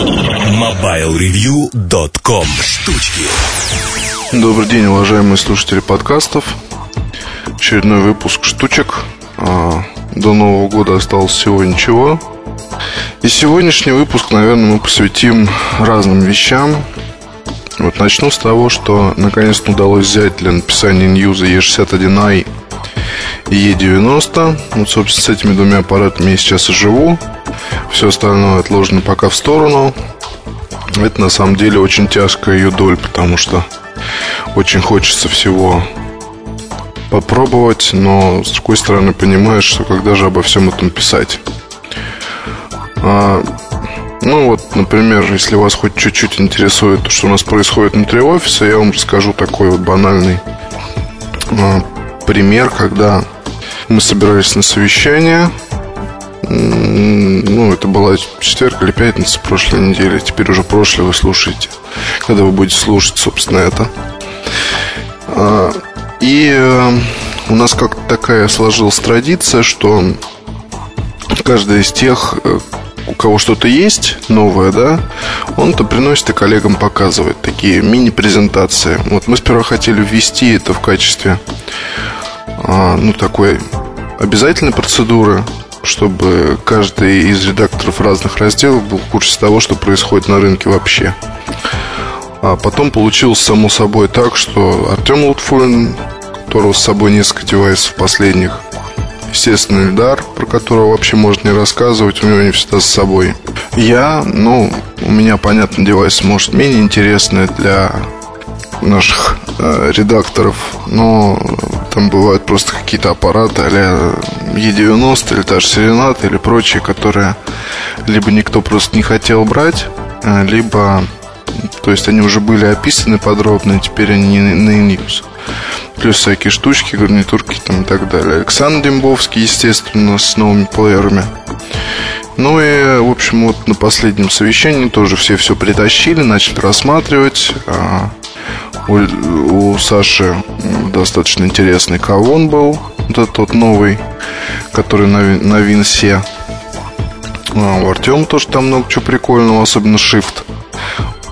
MobileReview.com Штучки. Добрый день, уважаемые слушатели подкастов. Очередной выпуск штучек а, До Нового года осталось всего ничего. И сегодняшний выпуск, наверное, мы посвятим разным вещам. Вот начну с того, что наконец-то удалось взять для написания ньюза E61i и E90. Вот, собственно, с этими двумя аппаратами я сейчас и живу. Все остальное отложено пока в сторону. Это на самом деле очень тяжкая ее доль, потому что очень хочется всего попробовать, но с другой стороны понимаешь, что когда же обо всем этом писать. А, ну вот, например, если вас хоть чуть-чуть интересует, что у нас происходит внутри офиса, я вам расскажу такой вот банальный э, пример, когда мы собирались на совещание. Ну, это была четверг или пятница прошлой недели. Теперь уже прошлое вы слушаете. Когда вы будете слушать, собственно, это. А, и э, у нас как-то такая сложилась традиция, что каждая из тех, э, у кого что-то есть новое, да, он то приносит и коллегам показывает такие мини-презентации. Вот мы сперва хотели ввести это в качестве, а, ну, такой обязательной процедуры, чтобы каждый из редакторов разных разделов был в курсе того, что происходит на рынке вообще. А потом получилось само собой так, что Артем Лутфулин, которого с собой несколько девайсов последних, естественно, Эльдар, про которого вообще можно не рассказывать, у него не всегда с собой. Я, ну, у меня, понятно, девайс может менее интересный для наших э, редакторов, но там бывают просто какие-то аппараты а E90 или та же Serenata или прочие, которые либо никто просто не хотел брать, э, либо то есть они уже были описаны подробно, теперь они на news плюс всякие штучки, гарнитурки там и так далее. Александр Дембовский, естественно, с новыми плеерами. Ну и, в общем, вот на последнем совещании тоже все все притащили, начали рассматривать. А, у, у Саши достаточно интересный кавон был, вот этот вот новый, который на, на Винсе. А, у Артема тоже там много чего прикольного, особенно Shift.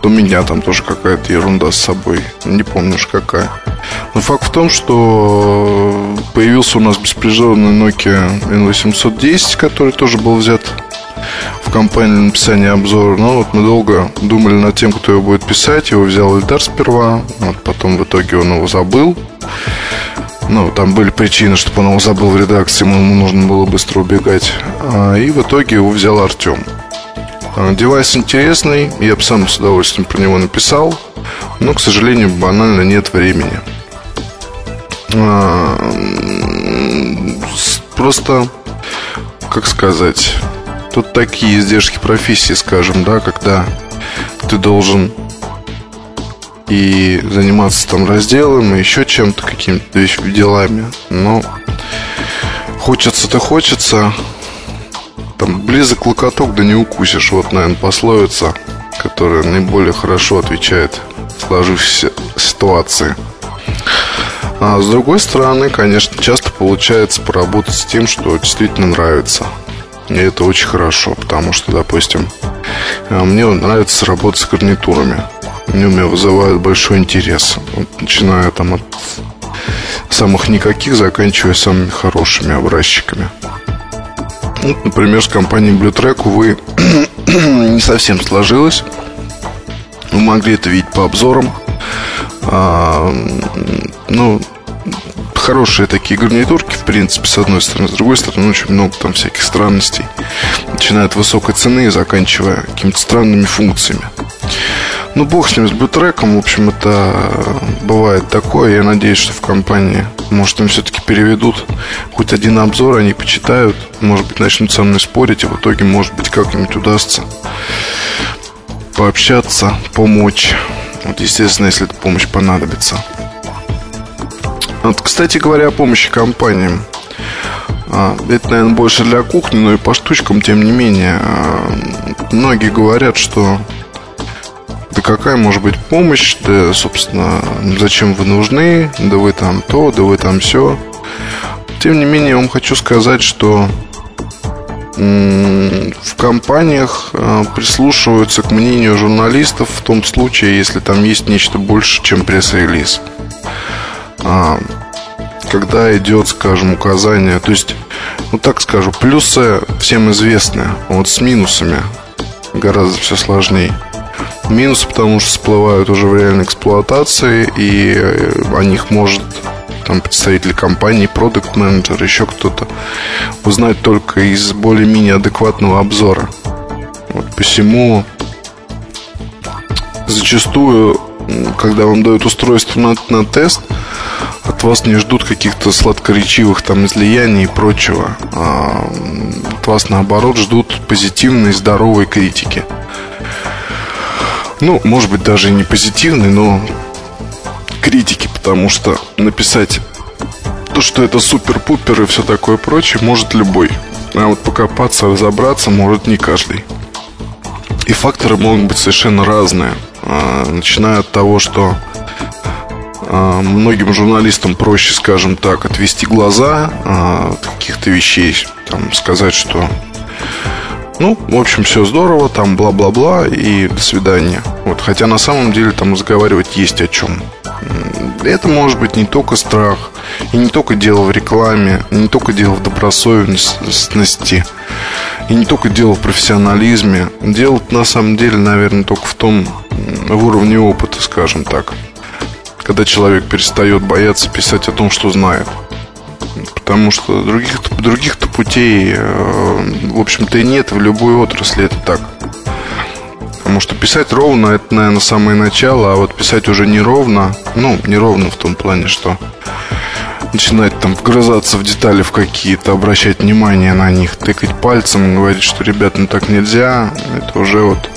У меня там тоже какая-то ерунда с собой. Не помню уж какая. Но факт в том, что появился у нас беспризорный Nokia N810, который тоже был взят в компании на написание обзора. Но вот мы долго думали над тем, кто его будет писать. Его взял Эльдар сперва, вот потом в итоге он его забыл. Ну, там были причины, чтобы он его забыл в редакции, ему нужно было быстро убегать. А, и в итоге его взял Артем. А, девайс интересный, я бы сам с удовольствием про него написал, но, к сожалению, банально нет времени. А, просто, как сказать, тут такие издержки профессии, скажем, да, когда ты должен и заниматься там разделом, и еще чем-то, какими-то делами. Но хочется-то хочется. Там близок локоток, да не укусишь. Вот, наверное, пословица, которая наиболее хорошо отвечает сложившейся ситуации. А с другой стороны, конечно, часто получается поработать с тем, что действительно нравится. И это очень хорошо, потому что, допустим, э, мне нравится работать с гарнитурами. Они у меня вызывают большой интерес. Вот, начиная там от самых никаких, заканчивая самыми хорошими образчиками. Вот, например, с компанией Bluetrack, увы, не совсем сложилось. Вы могли это видеть по обзорам. А, ну, хорошие такие гарнитурки, в принципе, с одной стороны. С другой стороны, очень много там всяких странностей. Начиная от высокой цены и заканчивая какими-то странными функциями. Ну, бог с ним, с бутреком, в общем, это бывает такое. Я надеюсь, что в компании, может, им все-таки переведут хоть один обзор, они почитают, может быть, начнут со мной спорить, и в итоге, может быть, как-нибудь удастся пообщаться, помочь. Вот, естественно, если эта помощь понадобится. Вот, кстати говоря, о помощи компаниям. А, это, наверное, больше для кухни, но и по штучкам, тем не менее. А, многие говорят, что да какая может быть помощь, да, собственно, зачем вы нужны, да вы там то, да вы там все. Тем не менее, я вам хочу сказать, что в компаниях э, прислушиваются к мнению журналистов в том случае, если там есть нечто больше, чем пресс-релиз. А, когда идет, скажем, указание, то есть, ну так скажу, плюсы всем известны, вот с минусами гораздо все сложнее. Минусы, потому что всплывают уже в реальной эксплуатации, и э, о них может там представители компании, продукт менеджер еще кто-то, узнать только из более-менее адекватного обзора. Вот посему зачастую, когда вам дают устройство на, на тест, от вас не ждут каких-то сладкоречивых там излияний и прочего. А от вас наоборот ждут позитивной, здоровой критики. Ну, может быть, даже и не позитивной, но критики, потому что написать то, что это супер-пупер и все такое прочее, может любой. А вот покопаться, разобраться может не каждый. И факторы могут быть совершенно разные. А, начиная от того, что а, многим журналистам проще, скажем так, отвести глаза а, от каких-то вещей, там, сказать, что ну, в общем, все здорово, там бла-бла-бла и до свидания. Вот, хотя на самом деле там разговаривать есть о чем. Это может быть не только страх, и не только дело в рекламе, не только дело в добросовестности, и не только дело в профессионализме. Дело на самом деле, наверное, только в том, в уровне опыта, скажем так. Когда человек перестает бояться писать о том, что знает. Потому что других, других-то путей, э, в общем-то, и нет в любой отрасли, это так. Потому что писать ровно это, наверное, самое начало, а вот писать уже неровно, ну, неровно в том плане, что начинать там вгрызаться в детали в какие-то, обращать внимание на них, тыкать пальцем, говорить, что, ребят, ну так нельзя, это уже вот...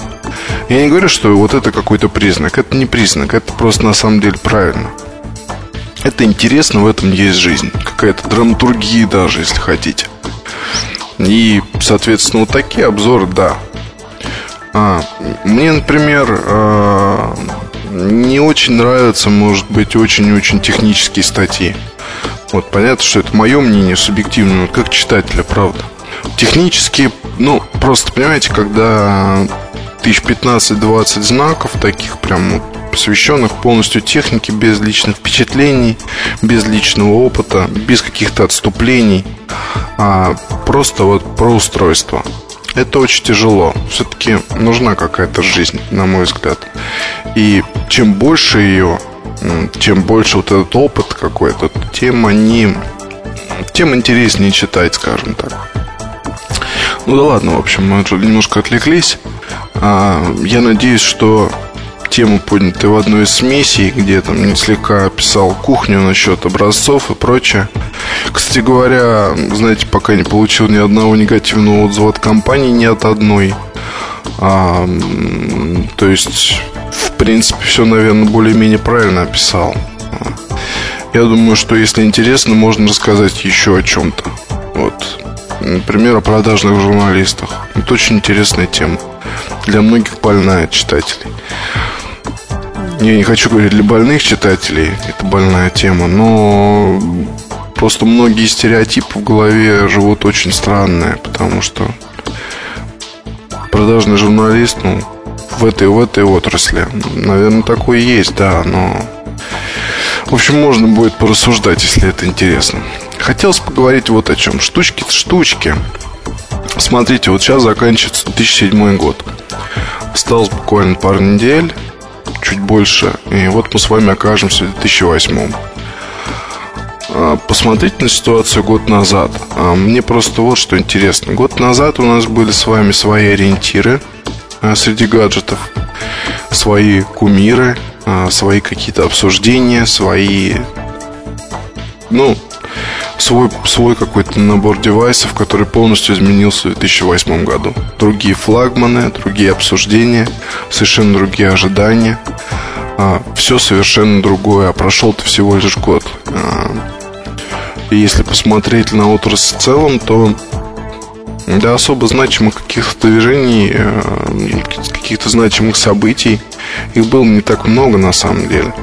Я не говорю, что вот это какой-то признак, это не признак, это просто на самом деле правильно. Это интересно, в этом есть жизнь. Какая-то драматургия даже, если хотите. И, соответственно, вот такие обзоры, да. А, мне, например, а, не очень нравятся, может быть, очень-очень технические статьи. Вот понятно, что это мое мнение субъективное, как читателя, правда. Технические, ну, просто понимаете, когда тысяч 15-20 знаков, таких прям посвященных полностью технике, без личных впечатлений, без личного опыта, без каких-то отступлений, а просто вот про устройство. Это очень тяжело. Все-таки нужна какая-то жизнь, на мой взгляд. И чем больше ее, чем больше вот этот опыт какой-то, тем они, тем интереснее читать, скажем так. Ну да ладно, в общем, мы немножко отвлеклись. А, я надеюсь, что тему, поднятой в одной из смесей, где там слегка описал кухню насчет образцов и прочее. Кстати говоря, знаете, пока не получил ни одного негативного отзыва от компании, ни от одной. А, то есть, в принципе, все, наверное, более-менее правильно описал. Я думаю, что если интересно, можно рассказать еще о чем-то. Вот. Например, о продажных журналистах. Это очень интересная тема. Для многих больная читателей. Я не хочу говорить для больных читателей, это больная тема, но просто многие стереотипы в голове живут очень странные, потому что продажный журналист, ну, в этой, в этой отрасли, наверное, такой есть, да, но... В общем, можно будет порассуждать, если это интересно. Хотелось поговорить вот о чем. Штучки-то штучки. Смотрите, вот сейчас заканчивается 2007 год. Осталось буквально пару недель чуть больше. И вот мы с вами окажемся в 2008. А, посмотрите на ситуацию год назад. А, мне просто вот что интересно. Год назад у нас были с вами свои ориентиры а, среди гаджетов, свои кумиры, свои какие-то обсуждения, свои, ну, свой, свой какой-то набор девайсов, который полностью изменился в 2008 году. Другие флагманы, другие обсуждения, совершенно другие ожидания. А, все совершенно другое, а прошел-то всего лишь год. А, и если посмотреть на отрасль в целом, то для особо значимых каких-то движений, э, каких-то значимых событий, их было не так много на самом деле.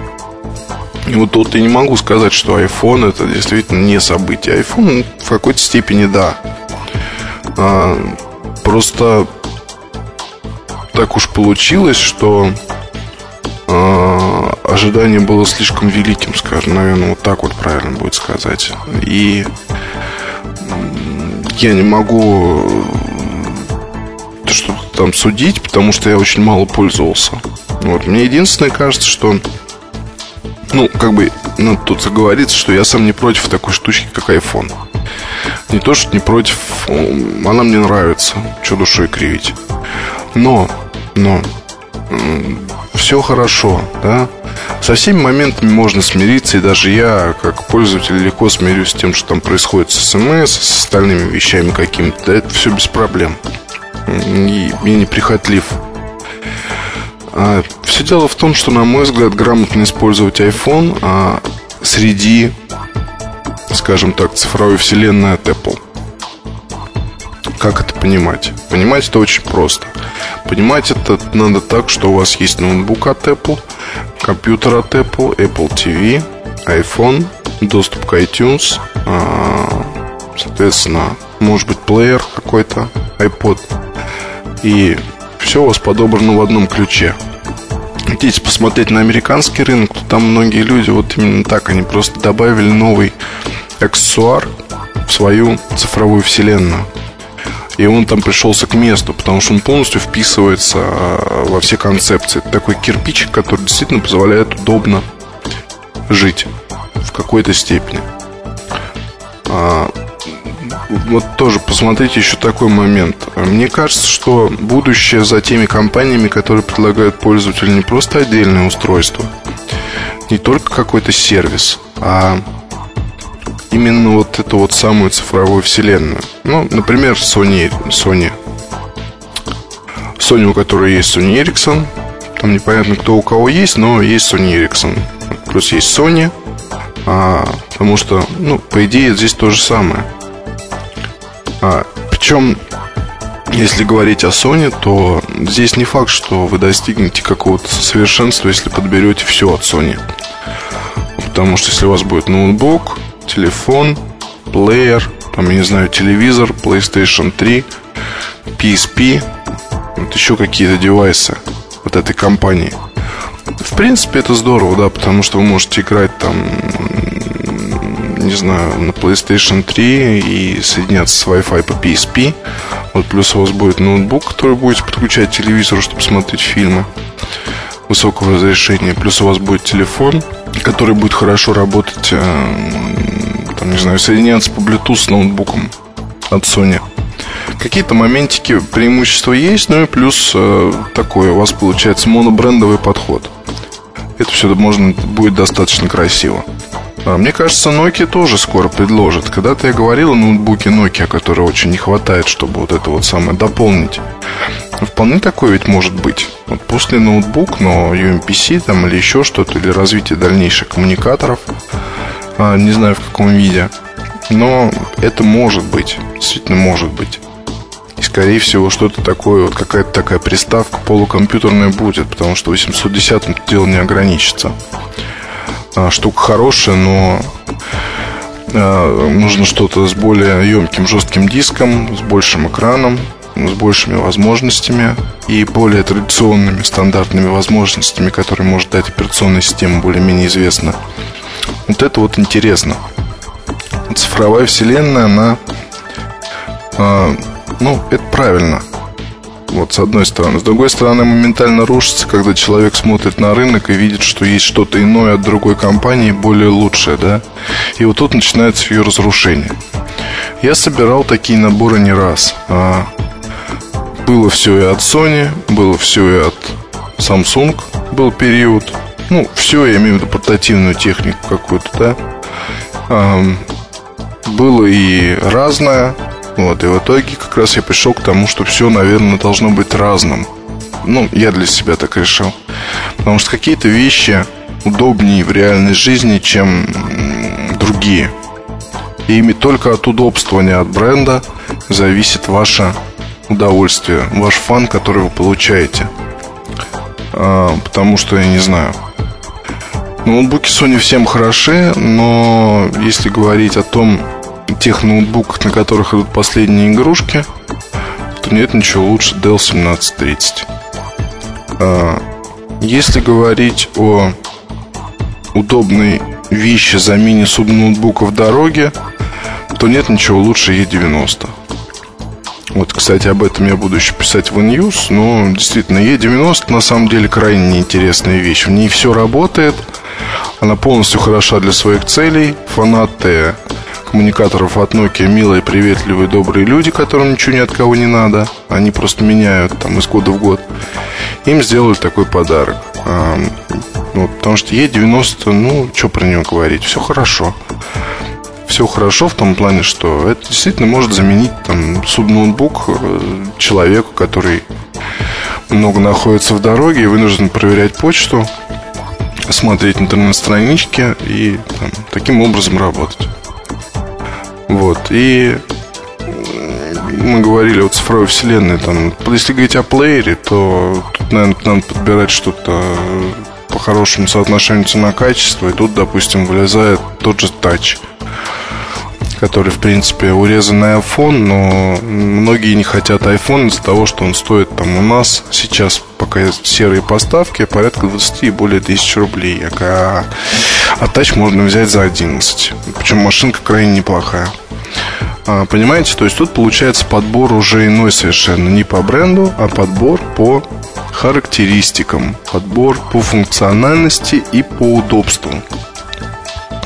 И вот тут я не могу сказать, что iPhone это действительно не событие. iPhone в какой-то степени да. А, просто так уж получилось, что а, ожидание было слишком великим, скажем, наверное, вот так вот правильно будет сказать. И я не могу что-то там судить, потому что я очень мало пользовался. Вот. Мне единственное кажется, что ну, как бы, ну, тут говорится, что я сам не против такой штучки, как iPhone. Не то, что не против, она мне нравится, что душой кривить. Но, но, все хорошо, да. Со всеми моментами можно смириться, и даже я, как пользователь, легко смирюсь с тем, что там происходит с СМС, с остальными вещами какими-то. Это все без проблем. И я неприхотлив а, все дело в том, что, на мой взгляд, грамотно использовать iPhone а, среди, скажем так, цифровой вселенной от Apple. Как это понимать? Понимать это очень просто. Понимать это надо так, что у вас есть ноутбук от Apple, компьютер от Apple, Apple TV, iPhone, доступ к iTunes, а, соответственно, может быть, плеер какой-то, iPod. И все у вас подобрано в одном ключе. Хотите посмотреть на американский рынок, то там многие люди вот именно так, они просто добавили новый аксессуар в свою цифровую вселенную. И он там пришелся к месту, потому что он полностью вписывается а, во все концепции. Это такой кирпичик, который действительно позволяет удобно жить в какой-то степени. Вот тоже посмотрите еще такой момент. Мне кажется, что будущее за теми компаниями, которые предлагают пользователю не просто отдельное устройство, не только какой-то сервис, а именно вот эту вот самую цифровую вселенную. Ну, например, Sony, Sony. Sony, у которой есть Sony Ericsson. Там непонятно, кто у кого есть, но есть Sony Ericsson. Плюс есть Sony. А, потому что, ну, по идее, здесь то же самое. А, причем, если говорить о Sony, то здесь не факт, что вы достигнете какого-то совершенства, если подберете все от Sony. Потому что если у вас будет ноутбук, телефон, плеер, там, я не знаю, телевизор, PlayStation 3, PSP, вот еще какие-то девайсы вот этой компании. В принципе, это здорово, да, потому что вы можете играть там не знаю, на PlayStation 3 и соединяться с Wi-Fi по PSP. Вот плюс у вас будет ноутбук, который будете подключать к телевизору, чтобы смотреть фильмы высокого разрешения. Плюс у вас будет телефон, который будет хорошо работать, э, там, не знаю, соединяться по Bluetooth с ноутбуком от Sony. Какие-то моментики преимущества есть, ну и плюс э, такое, у вас получается монобрендовый подход. Это все можно будет достаточно красиво. А, мне кажется, Nokia тоже скоро предложит. Когда-то я говорил о ноутбуке Nokia, который очень не хватает, чтобы вот это вот самое дополнить. Вполне такое ведь может быть. Вот после ноутбук, но UMPC там или еще что-то, или развитие дальнейших коммуникаторов, а, не знаю в каком виде. Но это может быть, действительно может быть. И, скорее всего, что-то такое, вот какая-то такая приставка полукомпьютерная будет, потому что 810 дело не ограничится. А, штука хорошая, но а, нужно что-то с более емким жестким диском, с большим экраном, с большими возможностями и более традиционными стандартными возможностями, которые может дать операционная система более-менее известна. Вот это вот интересно. Цифровая вселенная, она, э, ну, это правильно. Вот с одной стороны. С другой стороны, моментально рушится, когда человек смотрит на рынок и видит, что есть что-то иное от другой компании, более лучшее, да? И вот тут начинается ее разрушение. Я собирал такие наборы не раз. А было все и от Sony, было все и от Samsung, был период. Ну, все, я имею в виду портативную технику какую-то, да? Было и разное, вот, и в итоге как раз я пришел к тому, что все, наверное, должно быть разным. Ну, я для себя так решил. Потому что какие-то вещи удобнее в реальной жизни, чем другие. И ими только от удобства, не от бренда, зависит ваше удовольствие, ваш фан, который вы получаете. А, потому что, я не знаю, ноутбуки Sony всем хороши, но если говорить о том, тех ноутбуках, на которых идут последние игрушки, то нет ничего лучше Dell 1730. А, если говорить о удобной вещи замене субноутбука в дороге, то нет ничего лучше E90. Вот, кстати, об этом я буду еще писать в News, но действительно, E90 на самом деле крайне неинтересная вещь. В ней все работает, она полностью хороша для своих целей. Фанаты коммуникаторов от Nokia милые, приветливые, добрые люди, которым ничего ни от кого не надо. Они просто меняют там из года в год. Им сделали такой подарок. А, ну, потому что E90, ну, что про него говорить, все хорошо все хорошо в том плане, что это действительно может заменить там субноутбук э, человеку, который много находится в дороге и вынужден проверять почту, смотреть интернет-странички и там, таким образом работать. Вот. И мы говорили о цифровой вселенной. Там, если говорить о плеере, то тут, наверное, надо подбирать что-то по хорошему соотношению цена-качество. И тут, допустим, вылезает тот же тач который, в принципе, урезанный iPhone, но многие не хотят iPhone из-за того, что он стоит там у нас сейчас, пока серые поставки, порядка 20 и более тысяч рублей. А, а тач можно взять за 11. Причем машинка крайне неплохая. А, понимаете, то есть тут получается подбор уже иной совершенно. Не по бренду, а подбор по характеристикам. Подбор по функциональности и по удобству.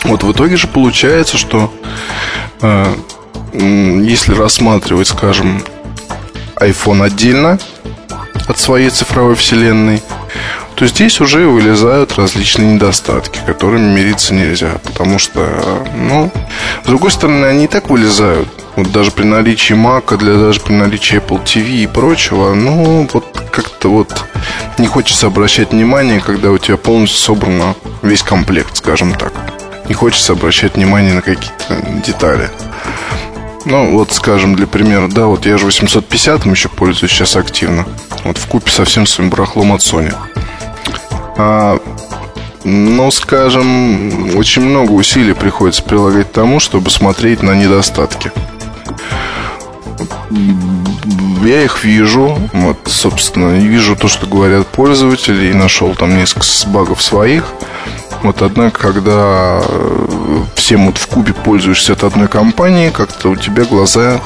Вот в итоге же получается, что э, если рассматривать, скажем, iPhone отдельно от своей цифровой вселенной, то здесь уже вылезают различные недостатки, которыми мириться нельзя. Потому что, ну, с другой стороны, они и так вылезают. Вот даже при наличии Mac, для даже при наличии Apple TV и прочего, ну, вот как-то вот не хочется обращать внимание, когда у тебя полностью собран весь комплект, скажем так не хочется обращать внимание на какие-то детали. Ну, вот, скажем, для примера, да, вот я же 850 еще пользуюсь сейчас активно. Вот в купе со всем своим барахлом от Sony. А, ну, скажем, очень много усилий приходится прилагать тому, чтобы смотреть на недостатки. Я их вижу, вот, собственно, вижу то, что говорят пользователи, и нашел там несколько багов своих – вот однако, когда э, всем вот в кубе пользуешься от одной компании, как-то у тебя глаза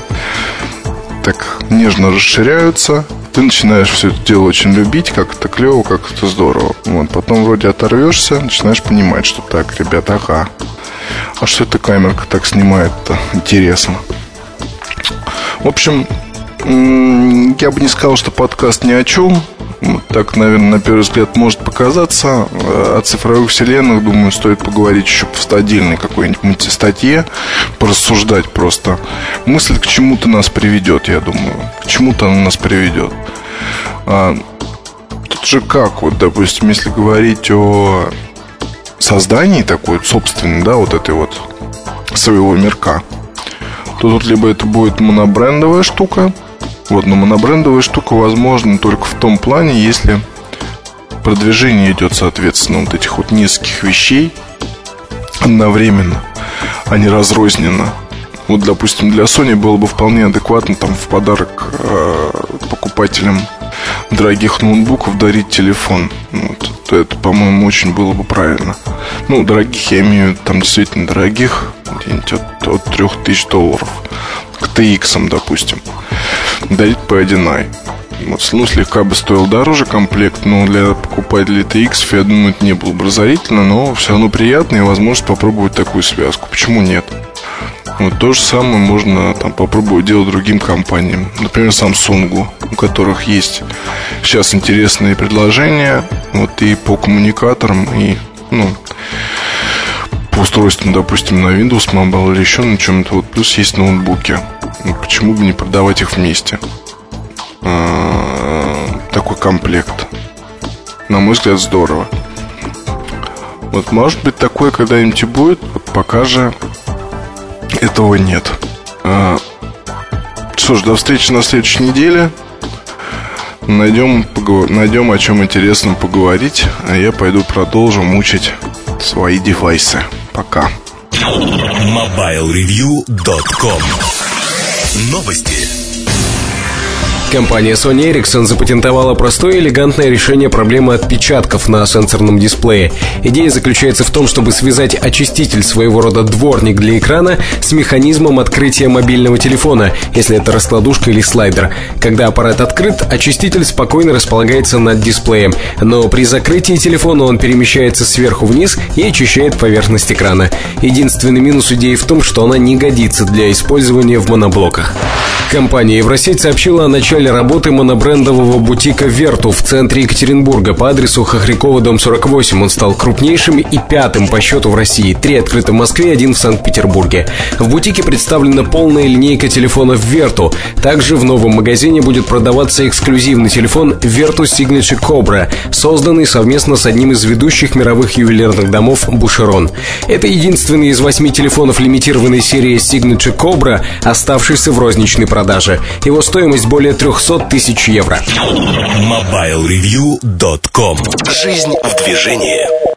так нежно расширяются, ты начинаешь все это дело очень любить, как это клево, как это здорово. Вот, потом вроде оторвешься, начинаешь понимать, что так, ребята, ага. А что эта камерка так снимает-то? Интересно. В общем, я бы не сказал, что подкаст ни о чем. Так, наверное, на первый взгляд может показаться. О цифровых вселенных, думаю, стоит поговорить еще в отдельной какой-нибудь статье, порассуждать просто. Мысль к чему-то нас приведет, я думаю. К чему-то она нас приведет. А, тут же как, вот, допустим, если говорить о создании такой собственной, да, вот этой вот своего мирка, то тут либо это будет монобрендовая штука – вот, но монобрендовая штука возможна только в том плане, если продвижение идет, соответственно, вот этих вот нескольких вещей одновременно, а не разрозненно. Вот, допустим, для Sony было бы вполне адекватно там в подарок э, покупателям дорогих ноутбуков дарить телефон. Вот, это, по-моему, очень было бы правильно. Ну, дорогих я имею там действительно дорогих, где-нибудь от, от 3000 долларов. К TX, допустим дарить по 1i. Вот, ну, слегка бы стоил дороже комплект, но для покупателей TX, я думаю, это не было бы разорительно, но все равно приятно и возможность попробовать такую связку. Почему нет? Вот то же самое можно там попробовать делать другим компаниям. Например, Samsung, у которых есть сейчас интересные предложения вот и по коммуникаторам, и ну, по устройствам, допустим, на Windows Mobile или еще на чем-то. Вот плюс есть ноутбуки. Ну, почему бы не продавать их вместе? А, такой комплект. На мой взгляд, здорово. Вот, может быть, такое когда-нибудь и будет, вот пока же этого нет. А, что ж, до встречи на следующей неделе. Найдем, поговор... Найдем о чем интересном поговорить, а я пойду продолжу мучить свои девайсы. Пока. MobileReview.com Новости. Компания Sony Ericsson запатентовала простое и элегантное решение проблемы отпечатков на сенсорном дисплее. Идея заключается в том, чтобы связать очиститель своего рода дворник для экрана с механизмом открытия мобильного телефона, если это раскладушка или слайдер. Когда аппарат открыт, очиститель спокойно располагается над дисплеем, но при закрытии телефона он перемещается сверху вниз и очищает поверхность экрана. Единственный минус идеи в том, что она не годится для использования в моноблоках. Компания Евросеть сообщила о начале работы монобрендового бутика «Верту» в центре Екатеринбурга по адресу Хохрякова, дом 48. Он стал крупнейшим и пятым по счету в России. Три открыты в Москве, один в Санкт-Петербурге. В бутике представлена полная линейка телефонов «Верту». Также в новом магазине будет продаваться эксклюзивный телефон «Верту Signature Cobra», созданный совместно с одним из ведущих мировых ювелирных домов «Бушерон». Это единственный из восьми телефонов лимитированной серии Signature Cobra, оставшийся в розничной продаже. Его стоимость более 300 тысяч евро. MobileReview.com Жизнь в движении